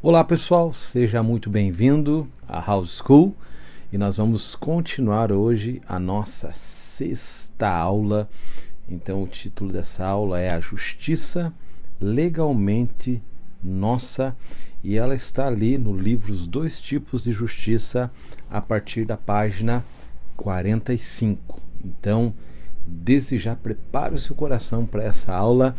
Olá pessoal, seja muito bem-vindo à House School e nós vamos continuar hoje a nossa sexta aula. Então, o título dessa aula é A Justiça Legalmente Nossa e ela está ali no livro Os Dois Tipos de Justiça a partir da página 45. Então, desde já prepare o seu coração para essa aula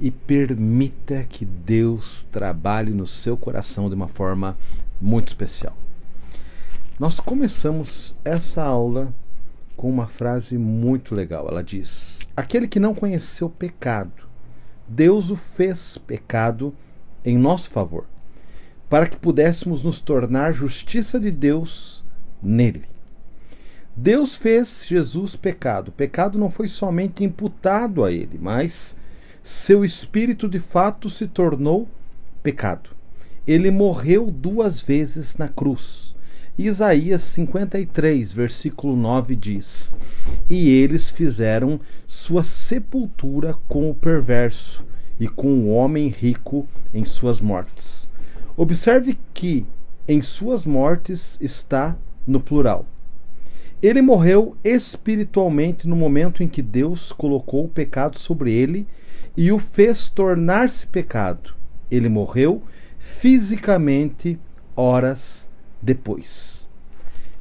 e permita que Deus trabalhe no seu coração de uma forma muito especial. Nós começamos essa aula com uma frase muito legal. Ela diz: Aquele que não conheceu pecado, Deus o fez pecado em nosso favor, para que pudéssemos nos tornar justiça de Deus nele. Deus fez Jesus pecado. O pecado não foi somente imputado a ele, mas seu espírito de fato se tornou pecado. Ele morreu duas vezes na cruz. Isaías 53, versículo 9 diz: E eles fizeram sua sepultura com o perverso e com o homem rico em suas mortes. Observe que em suas mortes está no plural. Ele morreu espiritualmente no momento em que Deus colocou o pecado sobre ele e o fez tornar-se pecado. Ele morreu fisicamente horas depois.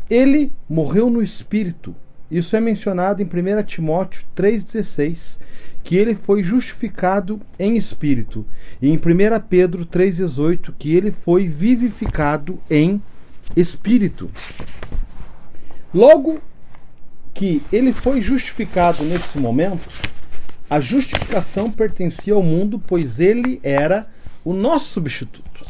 Ele morreu no espírito. Isso é mencionado em 1 Timóteo 3,16, que ele foi justificado em espírito, e em 1 Pedro 3,18, que ele foi vivificado em espírito. Logo que ele foi justificado nesse momento, a justificação pertencia ao mundo, pois ele era o nosso substituto.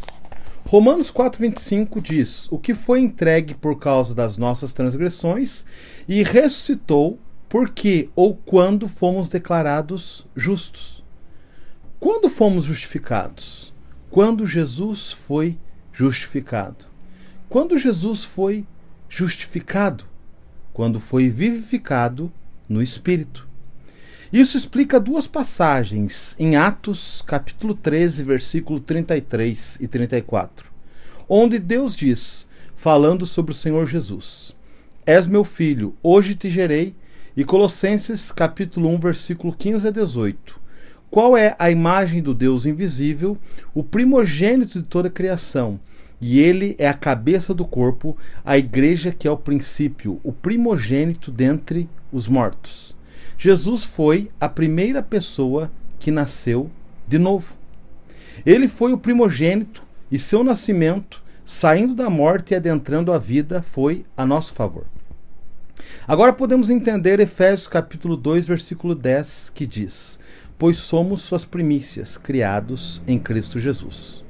Romanos 4,25 diz: O que foi entregue por causa das nossas transgressões e ressuscitou porque ou quando fomos declarados justos. Quando fomos justificados? Quando Jesus foi justificado. Quando Jesus foi justificado, quando foi vivificado no Espírito. Isso explica duas passagens em Atos, capítulo 13, versículo 33 e 34, onde Deus diz, falando sobre o Senhor Jesus: És meu filho, hoje te gerei, e Colossenses, capítulo 1, versículo 15 a 18. Qual é a imagem do Deus invisível, o primogênito de toda a criação? E ele é a cabeça do corpo, a igreja que é o princípio, o primogênito dentre os mortos. Jesus foi a primeira pessoa que nasceu de novo. Ele foi o primogênito e seu nascimento, saindo da morte e adentrando a vida, foi a nosso favor. Agora podemos entender Efésios capítulo 2, versículo 10, que diz: Pois somos suas primícias, criados em Cristo Jesus.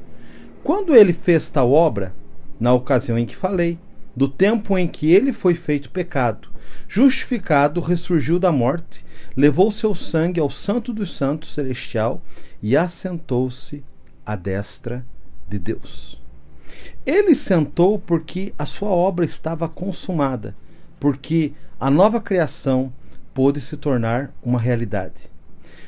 Quando ele fez tal obra, na ocasião em que falei, do tempo em que ele foi feito pecado, justificado, ressurgiu da morte, levou seu sangue ao Santo dos Santos celestial e assentou-se à destra de Deus. Ele sentou porque a sua obra estava consumada, porque a nova criação pôde se tornar uma realidade.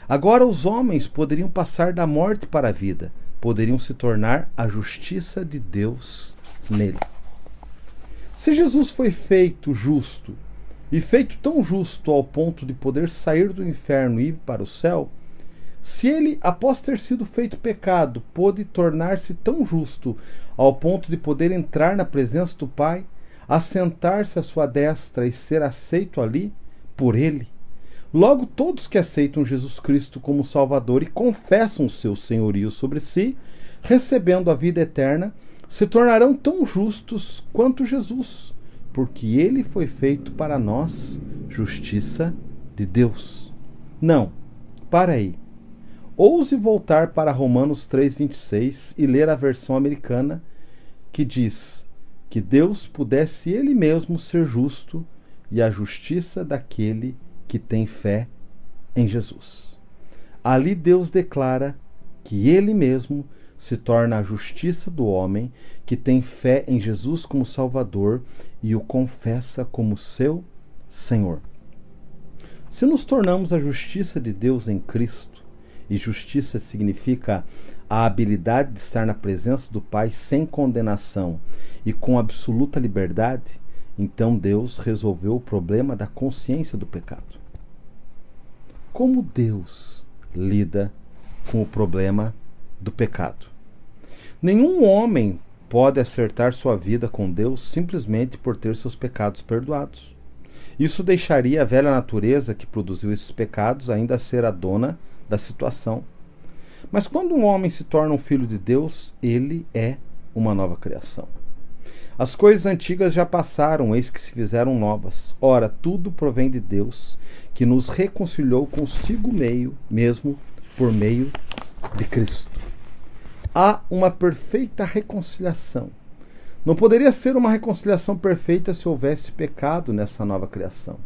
Agora os homens poderiam passar da morte para a vida, poderiam se tornar a justiça de Deus nele. Se Jesus foi feito justo, e feito tão justo ao ponto de poder sair do inferno e ir para o céu, se ele, após ter sido feito pecado, pôde tornar-se tão justo ao ponto de poder entrar na presença do Pai, assentar-se à sua destra e ser aceito ali por ele, Logo, todos que aceitam Jesus Cristo como Salvador e confessam o seu senhorio sobre si, recebendo a vida eterna, se tornarão tão justos quanto Jesus, porque ele foi feito para nós justiça de Deus. Não, para aí. Ouse voltar para Romanos 3,26 e ler a versão americana que diz que Deus pudesse ele mesmo ser justo e a justiça daquele que que tem fé em Jesus. Ali Deus declara que Ele mesmo se torna a justiça do homem que tem fé em Jesus como Salvador e o confessa como seu Senhor. Se nos tornamos a justiça de Deus em Cristo, e justiça significa a habilidade de estar na presença do Pai sem condenação e com absoluta liberdade, então Deus resolveu o problema da consciência do pecado. Como Deus lida com o problema do pecado? Nenhum homem pode acertar sua vida com Deus simplesmente por ter seus pecados perdoados. Isso deixaria a velha natureza que produziu esses pecados ainda ser a dona da situação. Mas quando um homem se torna um filho de Deus, ele é uma nova criação. As coisas antigas já passaram, eis que se fizeram novas. Ora, tudo provém de Deus, que nos reconciliou consigo meio, mesmo por meio de Cristo. Há uma perfeita reconciliação. Não poderia ser uma reconciliação perfeita se houvesse pecado nessa nova criação.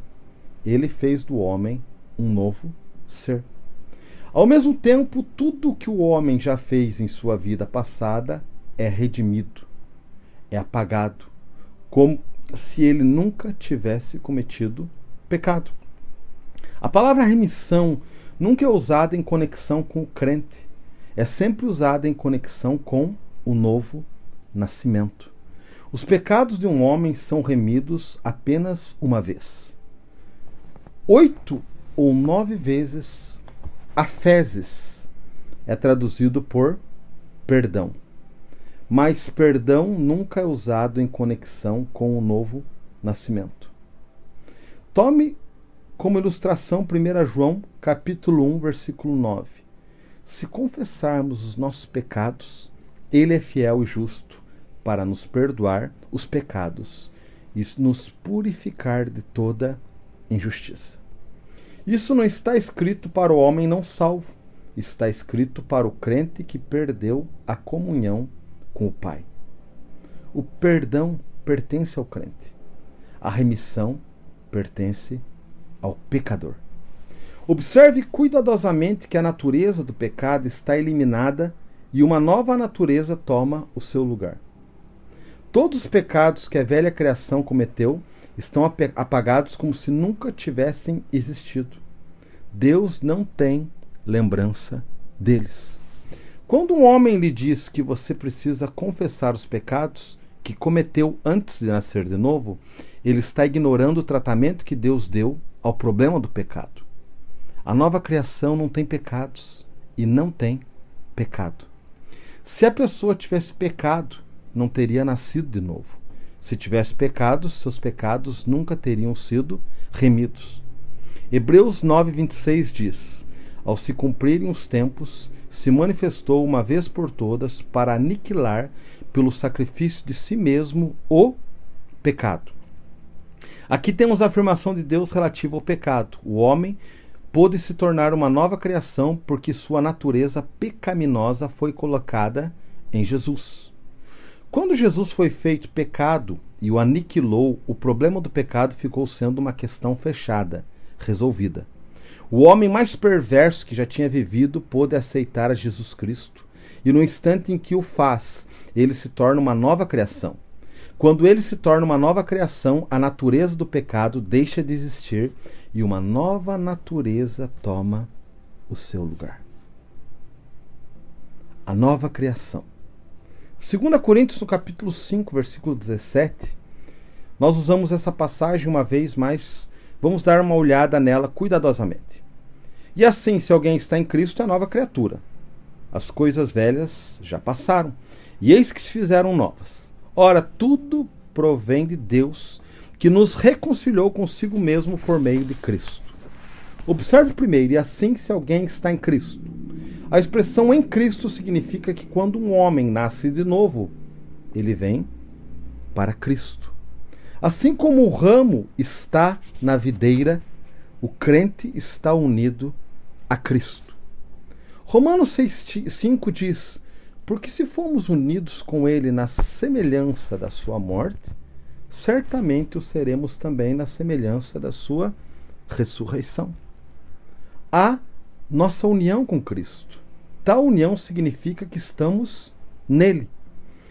Ele fez do homem um novo ser. Ao mesmo tempo, tudo o que o homem já fez em sua vida passada é redimido, é apagado, como se ele nunca tivesse cometido pecado. A palavra remissão nunca é usada em conexão com o crente, é sempre usada em conexão com o novo nascimento. Os pecados de um homem são remidos apenas uma vez. Oito ou nove vezes afezes é traduzido por perdão. Mas perdão nunca é usado em conexão com o novo nascimento. Tome como ilustração 1 João, capítulo 1, versículo 9. Se confessarmos os nossos pecados, ele é fiel e justo para nos perdoar os pecados e nos purificar de toda injustiça. Isso não está escrito para o homem não salvo, está escrito para o crente que perdeu a comunhão com o Pai. O perdão pertence ao crente, a remissão pertence ao pecador. Observe cuidadosamente que a natureza do pecado está eliminada e uma nova natureza toma o seu lugar. Todos os pecados que a velha criação cometeu estão apagados como se nunca tivessem existido. Deus não tem lembrança deles. Quando um homem lhe diz que você precisa confessar os pecados que cometeu antes de nascer de novo, ele está ignorando o tratamento que Deus deu ao problema do pecado. A nova criação não tem pecados e não tem pecado. Se a pessoa tivesse pecado, não teria nascido de novo. Se tivesse pecados, seus pecados nunca teriam sido remidos. Hebreus 9:26 diz: Ao se cumprirem os tempos, se manifestou uma vez por todas para aniquilar pelo sacrifício de si mesmo o pecado. Aqui temos a afirmação de Deus relativa ao pecado. O homem pôde se tornar uma nova criação porque sua natureza pecaminosa foi colocada em Jesus. Quando Jesus foi feito pecado e o aniquilou, o problema do pecado ficou sendo uma questão fechada, resolvida. O homem mais perverso que já tinha vivido pôde aceitar a Jesus Cristo, e no instante em que o faz, ele se torna uma nova criação. Quando ele se torna uma nova criação, a natureza do pecado deixa de existir e uma nova natureza toma o seu lugar. A nova criação. 2 Coríntios, no capítulo 5, versículo 17, nós usamos essa passagem uma vez, mas vamos dar uma olhada nela cuidadosamente. E assim, se alguém está em Cristo, é nova criatura. As coisas velhas já passaram, e eis que se fizeram novas. Ora, tudo provém de Deus, que nos reconciliou consigo mesmo por meio de Cristo. Observe primeiro, e assim, se alguém está em Cristo. A expressão em Cristo significa que quando um homem nasce de novo, ele vem para Cristo. Assim como o ramo está na videira, o crente está unido a Cristo. Romanos 6,5 diz: Porque se formos unidos com Ele na semelhança da Sua morte, certamente o seremos também na semelhança da Sua ressurreição. A nossa união com Cristo. Tal união significa que estamos nele.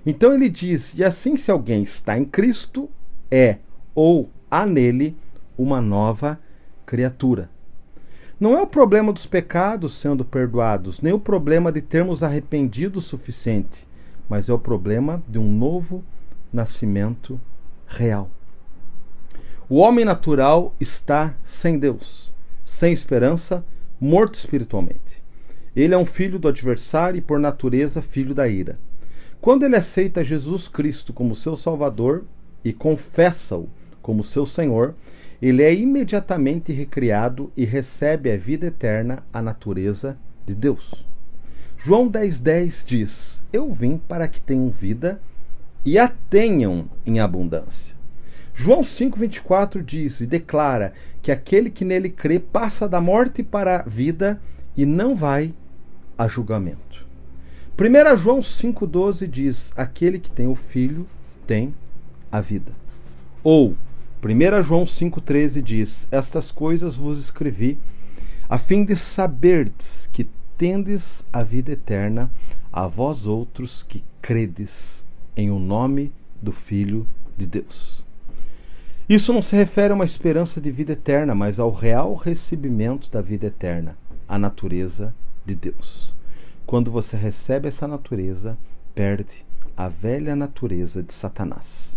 Então ele diz: e assim, se alguém está em Cristo, é ou há nele uma nova criatura. Não é o problema dos pecados sendo perdoados, nem o problema de termos arrependido o suficiente, mas é o problema de um novo nascimento real. O homem natural está sem Deus, sem esperança, morto espiritualmente. Ele é um filho do adversário e, por natureza, filho da ira. Quando ele aceita Jesus Cristo como seu Salvador e confessa-o como seu Senhor, ele é imediatamente recriado e recebe a vida eterna, a natureza de Deus. João 10,10 10 diz: Eu vim para que tenham vida e a tenham em abundância. João 5,24 diz e declara que aquele que nele crê passa da morte para a vida e não vai a julgamento. 1 João 5,12 diz: Aquele que tem o filho tem a vida. Ou 1 João 5,13 diz: Estas coisas vos escrevi, a fim de saberdes que tendes a vida eterna, a vós outros que credes em o nome do Filho de Deus. Isso não se refere a uma esperança de vida eterna, mas ao real recebimento da vida eterna, a natureza de Deus. Quando você recebe essa natureza, perde a velha natureza de Satanás.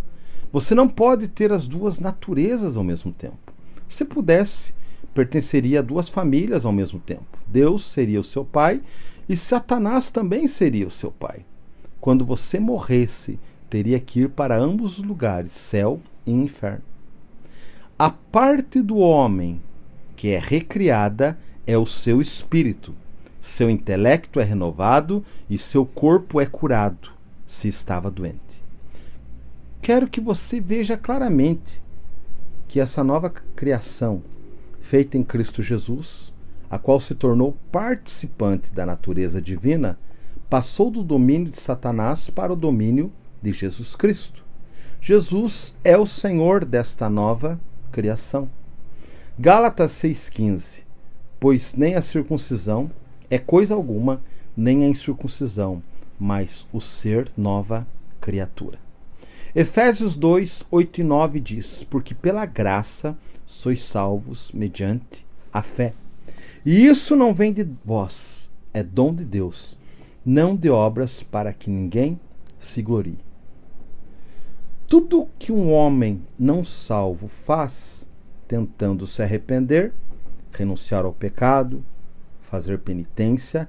Você não pode ter as duas naturezas ao mesmo tempo. Se pudesse, pertenceria a duas famílias ao mesmo tempo. Deus seria o seu pai e Satanás também seria o seu pai. Quando você morresse, teria que ir para ambos os lugares, céu e inferno. A parte do homem que é recriada é o seu espírito. Seu intelecto é renovado e seu corpo é curado, se estava doente quero que você veja claramente que essa nova criação, feita em Cristo Jesus, a qual se tornou participante da natureza divina, passou do domínio de Satanás para o domínio de Jesus Cristo. Jesus é o Senhor desta nova criação. Gálatas 6,15: Pois nem a circuncisão é coisa alguma, nem a incircuncisão, mas o ser nova criatura. Efésios 2, 8 e 9 diz: Porque pela graça sois salvos mediante a fé. E isso não vem de vós, é dom de Deus, não de obras para que ninguém se glorie. Tudo que um homem não salvo faz, tentando se arrepender, renunciar ao pecado, fazer penitência,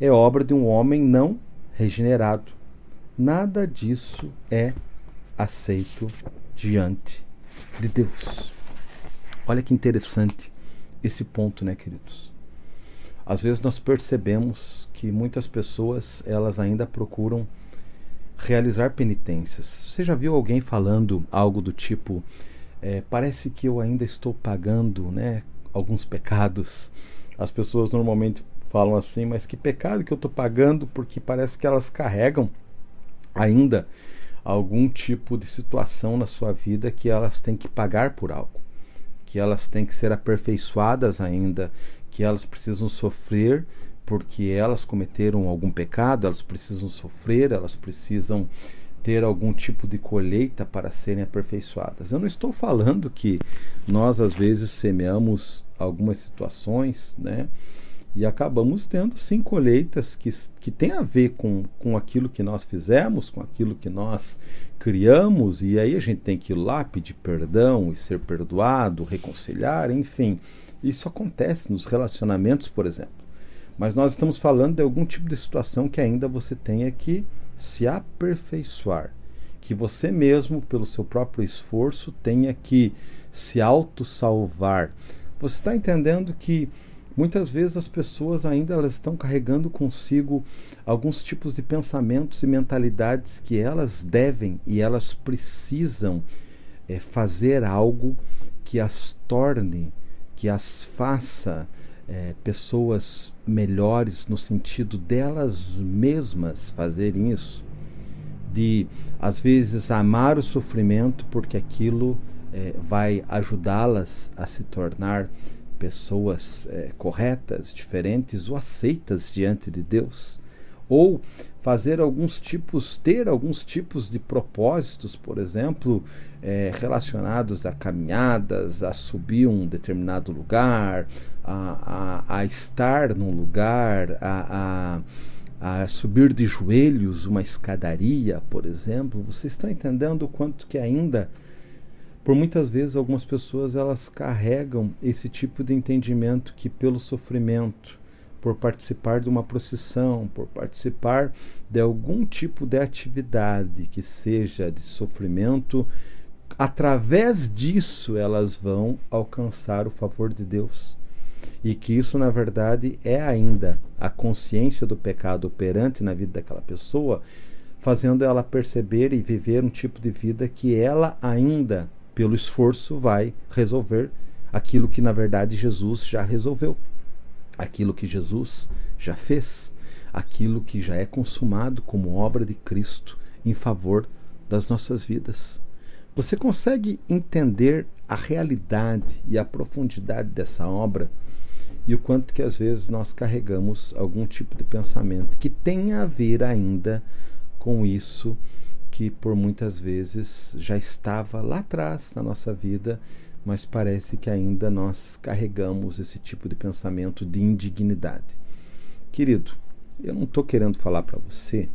é obra de um homem não regenerado. Nada disso é aceito diante de Deus. Olha que interessante esse ponto, né, queridos? Às vezes nós percebemos que muitas pessoas elas ainda procuram realizar penitências. Você já viu alguém falando algo do tipo: é, parece que eu ainda estou pagando, né, alguns pecados. As pessoas normalmente falam assim, mas que pecado que eu estou pagando? Porque parece que elas carregam ainda algum tipo de situação na sua vida que elas têm que pagar por algo, que elas têm que ser aperfeiçoadas ainda, que elas precisam sofrer porque elas cometeram algum pecado, elas precisam sofrer, elas precisam ter algum tipo de colheita para serem aperfeiçoadas. Eu não estou falando que nós às vezes semeamos algumas situações, né? E acabamos tendo sim colheitas que, que têm a ver com, com aquilo que nós fizemos, com aquilo que nós criamos, e aí a gente tem que ir lá pedir perdão e ser perdoado, reconciliar, enfim. Isso acontece nos relacionamentos, por exemplo. Mas nós estamos falando de algum tipo de situação que ainda você tenha que se aperfeiçoar. Que você mesmo, pelo seu próprio esforço, tenha que se auto-salvar. Você está entendendo que Muitas vezes as pessoas ainda elas estão carregando consigo alguns tipos de pensamentos e mentalidades que elas devem e elas precisam é, fazer algo que as torne, que as faça é, pessoas melhores no sentido delas mesmas fazerem isso. De, às vezes, amar o sofrimento porque aquilo é, vai ajudá-las a se tornar pessoas é, corretas, diferentes ou aceitas diante de Deus. ou fazer alguns tipos, ter alguns tipos de propósitos, por exemplo, é, relacionados a caminhadas, a subir um determinado lugar, a, a, a estar num lugar, a, a, a subir de joelhos uma escadaria, por exemplo. Vocês estão entendendo o quanto que ainda por muitas vezes algumas pessoas elas carregam esse tipo de entendimento que pelo sofrimento, por participar de uma procissão, por participar de algum tipo de atividade que seja de sofrimento, através disso elas vão alcançar o favor de Deus. E que isso, na verdade, é ainda a consciência do pecado operante na vida daquela pessoa, fazendo ela perceber e viver um tipo de vida que ela ainda pelo esforço, vai resolver aquilo que na verdade Jesus já resolveu, aquilo que Jesus já fez, aquilo que já é consumado como obra de Cristo em favor das nossas vidas. Você consegue entender a realidade e a profundidade dessa obra? E o quanto que às vezes nós carregamos algum tipo de pensamento que tem a ver ainda com isso que por muitas vezes já estava lá atrás na nossa vida, mas parece que ainda nós carregamos esse tipo de pensamento de indignidade. Querido, eu não estou querendo falar para você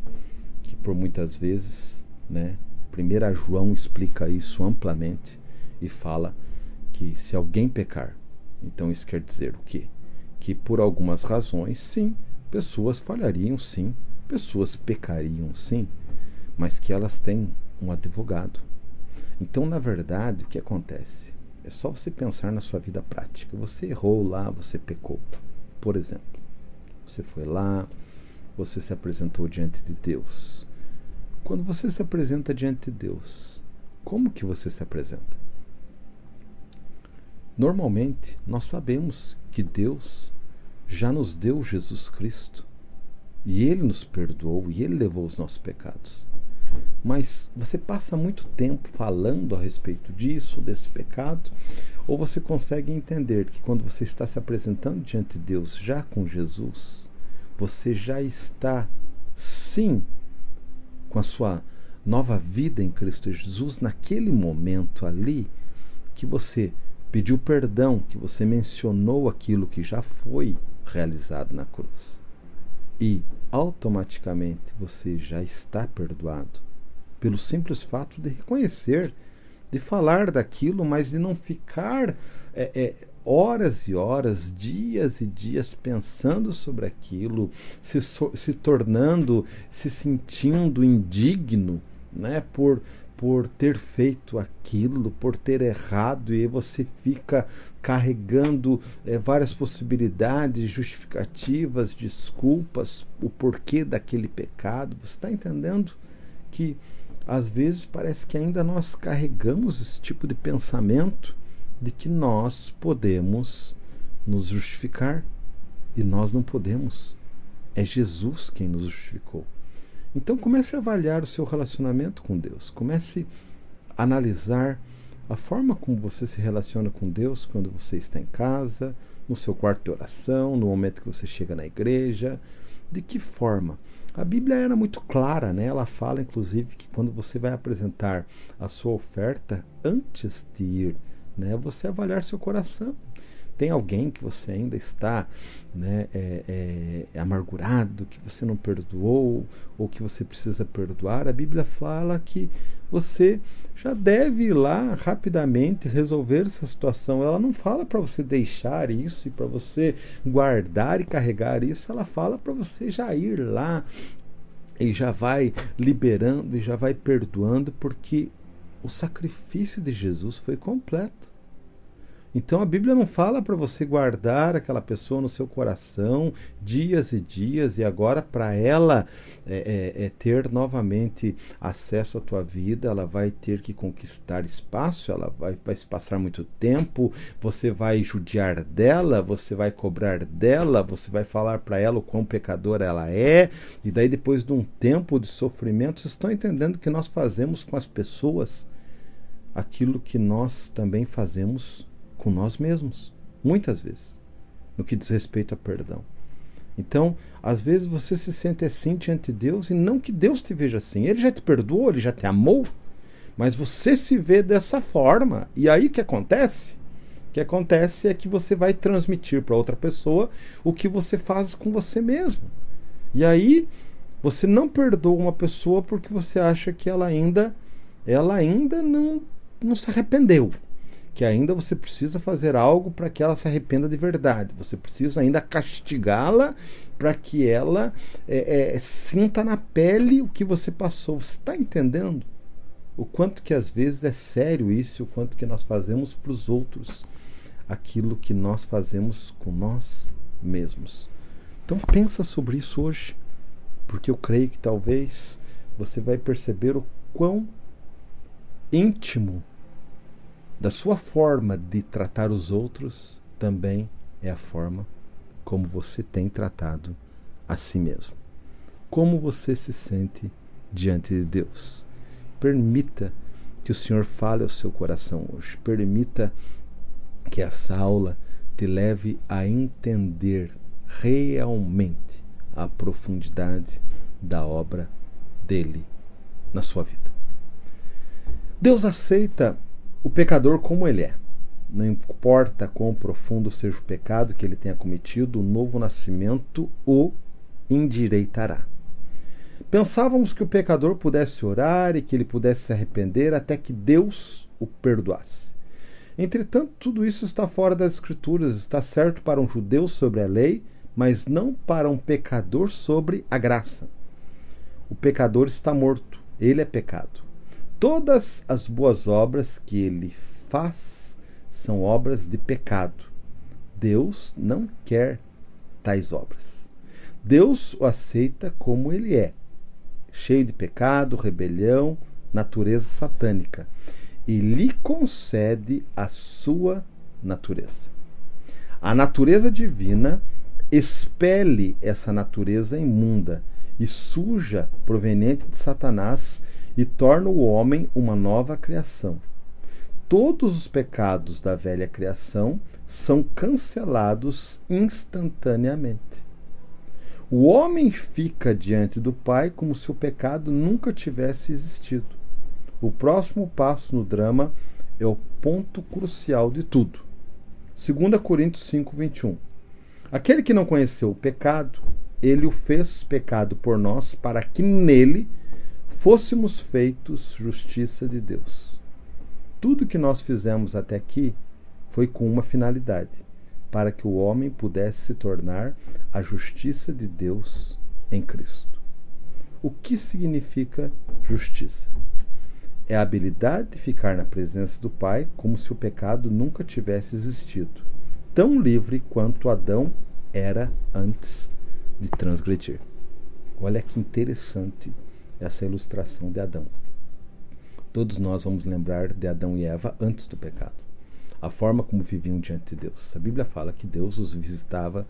que por muitas vezes, né, 1 João explica isso amplamente e fala que se alguém pecar, então isso quer dizer o quê? Que por algumas razões, sim, pessoas falhariam, sim, pessoas pecariam, sim mas que elas têm um advogado. Então, na verdade, o que acontece? É só você pensar na sua vida prática. Você errou lá, você pecou. Por exemplo, você foi lá, você se apresentou diante de Deus. Quando você se apresenta diante de Deus, como que você se apresenta? Normalmente, nós sabemos que Deus já nos deu Jesus Cristo e Ele nos perdoou e Ele levou os nossos pecados mas você passa muito tempo falando a respeito disso, desse pecado, ou você consegue entender que quando você está se apresentando diante de Deus já com Jesus, você já está, sim, com a sua nova vida em Cristo Jesus, naquele momento ali que você pediu perdão, que você mencionou aquilo que já foi realizado na cruz. E automaticamente você já está perdoado pelo simples fato de reconhecer, de falar daquilo, mas de não ficar é, é, horas e horas, dias e dias pensando sobre aquilo, se, so, se tornando, se sentindo indigno, né, por por ter feito aquilo, por ter errado, e você fica carregando é, várias possibilidades, justificativas, desculpas, o porquê daquele pecado. Você está entendendo que às vezes parece que ainda nós carregamos esse tipo de pensamento de que nós podemos nos justificar e nós não podemos. É Jesus quem nos justificou. Então comece a avaliar o seu relacionamento com Deus. Comece a analisar a forma como você se relaciona com Deus quando você está em casa, no seu quarto de oração, no momento que você chega na igreja. De que forma? A Bíblia era muito clara, né? Ela fala, inclusive, que quando você vai apresentar a sua oferta, antes de ir, né, você avaliar seu coração. Tem alguém que você ainda está né, é, é, amargurado, que você não perdoou, ou que você precisa perdoar? A Bíblia fala que você já deve ir lá rapidamente resolver essa situação. Ela não fala para você deixar isso e para você guardar e carregar isso. Ela fala para você já ir lá e já vai liberando e já vai perdoando, porque o sacrifício de Jesus foi completo. Então a Bíblia não fala para você guardar aquela pessoa no seu coração dias e dias e agora para ela é, é, é ter novamente acesso à tua vida, ela vai ter que conquistar espaço, ela vai, vai se passar muito tempo, você vai judiar dela, você vai cobrar dela, você vai falar para ela o quão pecadora ela é, e daí depois de um tempo de sofrimento, vocês estão entendendo que nós fazemos com as pessoas aquilo que nós também fazemos com nós mesmos, muitas vezes, no que diz respeito a perdão. Então, às vezes você se sente assim diante de Deus e não que Deus te veja assim. Ele já te perdoou, ele já te amou, mas você se vê dessa forma. E aí o que acontece? O que acontece é que você vai transmitir para outra pessoa o que você faz com você mesmo. E aí você não perdoa uma pessoa porque você acha que ela ainda ela ainda não, não se arrependeu que ainda você precisa fazer algo para que ela se arrependa de verdade. Você precisa ainda castigá-la para que ela é, é, sinta na pele o que você passou. Você está entendendo? O quanto que às vezes é sério isso, o quanto que nós fazemos para os outros aquilo que nós fazemos com nós mesmos. Então pensa sobre isso hoje, porque eu creio que talvez você vai perceber o quão íntimo da sua forma de tratar os outros também é a forma como você tem tratado a si mesmo. Como você se sente diante de Deus. Permita que o Senhor fale ao seu coração hoje. Permita que essa aula te leve a entender realmente a profundidade da obra dele na sua vida. Deus aceita o pecador como ele é. Não importa quão profundo seja o pecado que ele tenha cometido, o novo nascimento o endireitará. Pensávamos que o pecador pudesse orar e que ele pudesse se arrepender até que Deus o perdoasse. Entretanto, tudo isso está fora das Escrituras, está certo para um judeu sobre a lei, mas não para um pecador sobre a graça. O pecador está morto, ele é pecado. Todas as boas obras que ele faz são obras de pecado. Deus não quer tais obras. Deus o aceita como ele é, cheio de pecado, rebelião, natureza satânica, e lhe concede a sua natureza. A natureza divina expele essa natureza imunda e suja proveniente de Satanás e torna o homem uma nova criação. Todos os pecados da velha criação são cancelados instantaneamente. O homem fica diante do Pai como se o pecado nunca tivesse existido. O próximo passo no drama é o ponto crucial de tudo. 2 Coríntios 5, 21. Aquele que não conheceu o pecado, ele o fez pecado por nós, para que nele fôssemos feitos justiça de Deus. Tudo que nós fizemos até aqui foi com uma finalidade: para que o homem pudesse se tornar a justiça de Deus em Cristo. O que significa justiça? É a habilidade de ficar na presença do Pai como se o pecado nunca tivesse existido, tão livre quanto Adão era antes de transgredir. Olha que interessante essa ilustração de Adão. Todos nós vamos lembrar de Adão e Eva antes do pecado. A forma como viviam diante de Deus. A Bíblia fala que Deus os visitava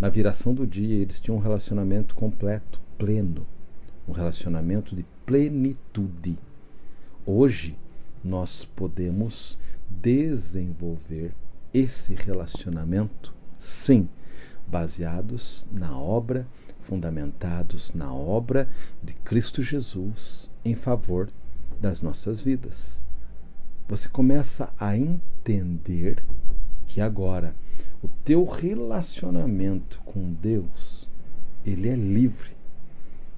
na viração do dia e eles tinham um relacionamento completo, pleno. Um relacionamento de plenitude. Hoje, nós podemos desenvolver esse relacionamento, sim, baseados na obra fundamentados na obra de Cristo Jesus em favor das nossas vidas. Você começa a entender que agora o teu relacionamento com Deus, ele é livre,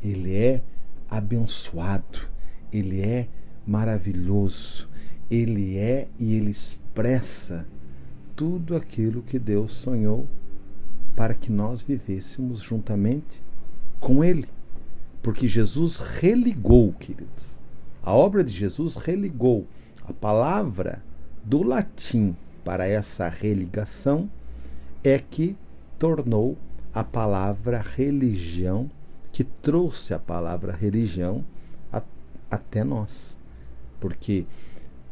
ele é abençoado, ele é maravilhoso, ele é e ele expressa tudo aquilo que Deus sonhou para que nós vivêssemos juntamente com Ele. Porque Jesus religou, queridos. A obra de Jesus religou. A palavra do latim para essa religação é que tornou a palavra religião, que trouxe a palavra religião a, até nós. Porque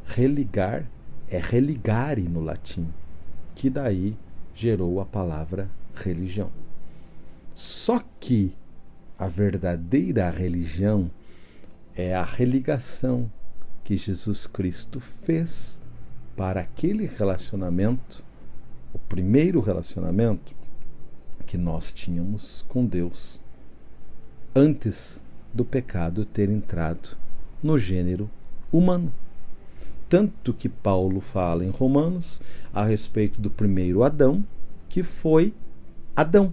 religar é religare no latim, que daí gerou a palavra religião. Só que a verdadeira religião é a religação que Jesus Cristo fez para aquele relacionamento, o primeiro relacionamento que nós tínhamos com Deus antes do pecado ter entrado no gênero humano. Tanto que Paulo fala em Romanos a respeito do primeiro Adão, que foi Adão,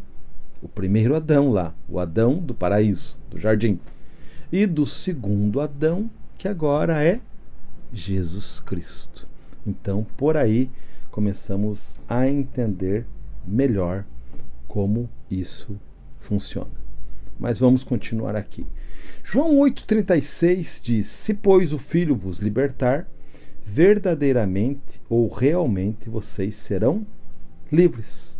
o primeiro Adão lá, o Adão do paraíso, do jardim, e do segundo Adão, que agora é Jesus Cristo. Então, por aí começamos a entender melhor como isso funciona. Mas vamos continuar aqui. João 8,36 diz: Se, pois, o Filho vos libertar, verdadeiramente ou realmente vocês serão livres.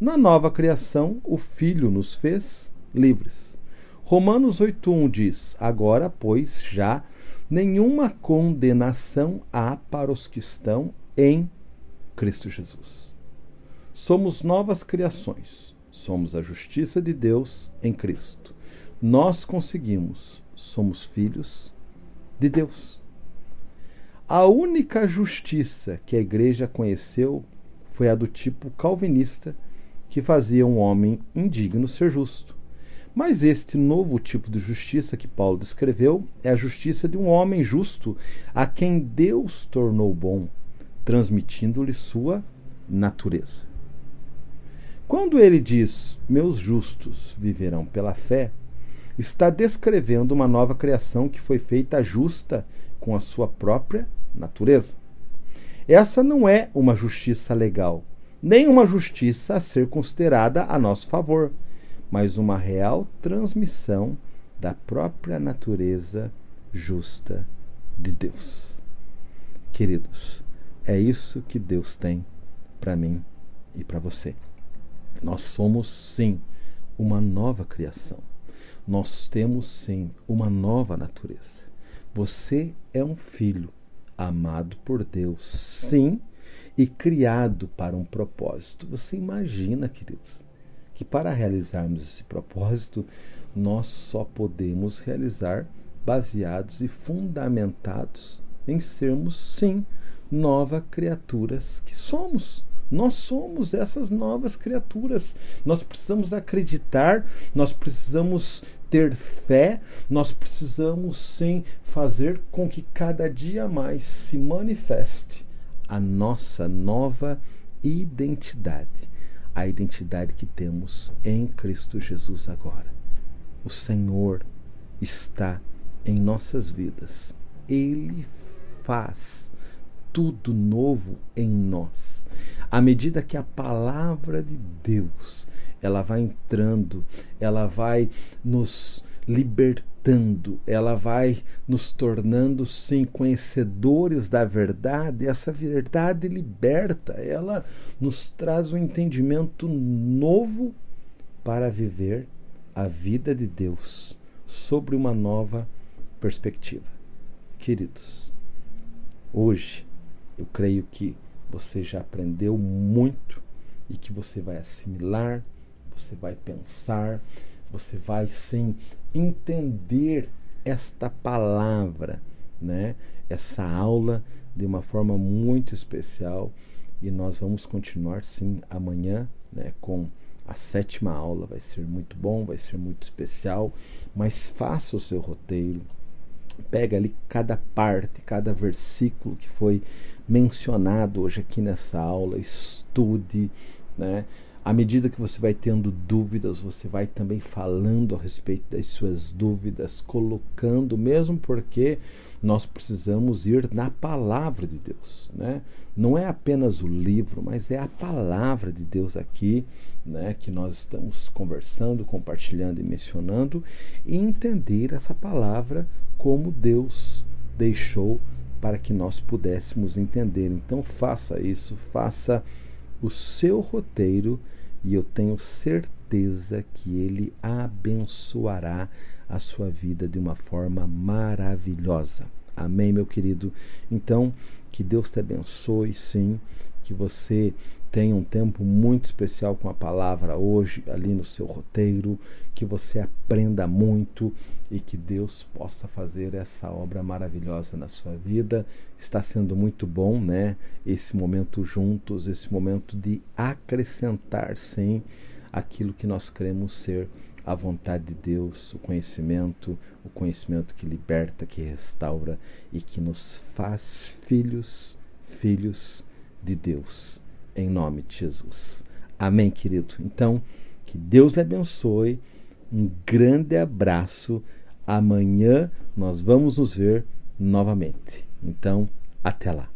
Na nova criação, o Filho nos fez livres. Romanos 8,1 diz: Agora, pois, já nenhuma condenação há para os que estão em Cristo Jesus. Somos novas criações, somos a justiça de Deus em Cristo. Nós conseguimos, somos filhos de Deus. A única justiça que a igreja conheceu foi a do tipo calvinista, que fazia um homem indigno ser justo. Mas este novo tipo de justiça que Paulo descreveu é a justiça de um homem justo, a quem Deus tornou bom transmitindo-lhe sua natureza. Quando ele diz: Meus justos viverão pela fé, está descrevendo uma nova criação que foi feita justa com a sua própria natureza. Essa não é uma justiça legal, nem uma justiça a ser considerada a nosso favor, mas uma real transmissão da própria natureza justa de Deus. Queridos, é isso que Deus tem para mim e para você. Nós somos sim uma nova criação. Nós temos sim uma nova natureza. Você é um filho amado por Deus, sim, e criado para um propósito. Você imagina, queridos, que para realizarmos esse propósito, nós só podemos realizar baseados e fundamentados em sermos, sim, novas criaturas que somos. Nós somos essas novas criaturas. Nós precisamos acreditar, nós precisamos ter fé, nós precisamos sim fazer com que cada dia mais se manifeste a nossa nova identidade, a identidade que temos em Cristo Jesus agora. O Senhor está em nossas vidas. Ele faz tudo novo em nós. À medida que a palavra de Deus ela vai entrando, ela vai nos libertando, ela vai nos tornando sim conhecedores da verdade. Essa verdade liberta, ela nos traz um entendimento novo para viver a vida de Deus sobre uma nova perspectiva. Queridos, hoje eu creio que você já aprendeu muito e que você vai assimilar, você vai pensar, você vai sim entender esta palavra, né? Essa aula de uma forma muito especial e nós vamos continuar sim amanhã, né, com a sétima aula, vai ser muito bom, vai ser muito especial, mas faça o seu roteiro, pega ali cada parte, cada versículo que foi mencionado hoje aqui nessa aula, estude, né? À medida que você vai tendo dúvidas, você vai também falando a respeito das suas dúvidas, colocando, mesmo porque nós precisamos ir na palavra de Deus, né? Não é apenas o livro, mas é a palavra de Deus aqui, né, que nós estamos conversando, compartilhando e mencionando e entender essa palavra como Deus deixou para que nós pudéssemos entender. Então faça isso, faça o seu roteiro e eu tenho certeza que ele abençoará a sua vida de uma forma maravilhosa. Amém, meu querido? Então, que Deus te abençoe, sim, que você tenha um tempo muito especial com a palavra hoje, ali no seu roteiro, que você aprenda muito e que Deus possa fazer essa obra maravilhosa na sua vida. Está sendo muito bom, né? Esse momento juntos, esse momento de acrescentar, sim, aquilo que nós cremos ser a vontade de Deus, o conhecimento, o conhecimento que liberta, que restaura e que nos faz filhos, filhos de Deus, em nome de Jesus. Amém, querido? Então, que Deus lhe abençoe. Um grande abraço. Amanhã nós vamos nos ver novamente. Então, até lá.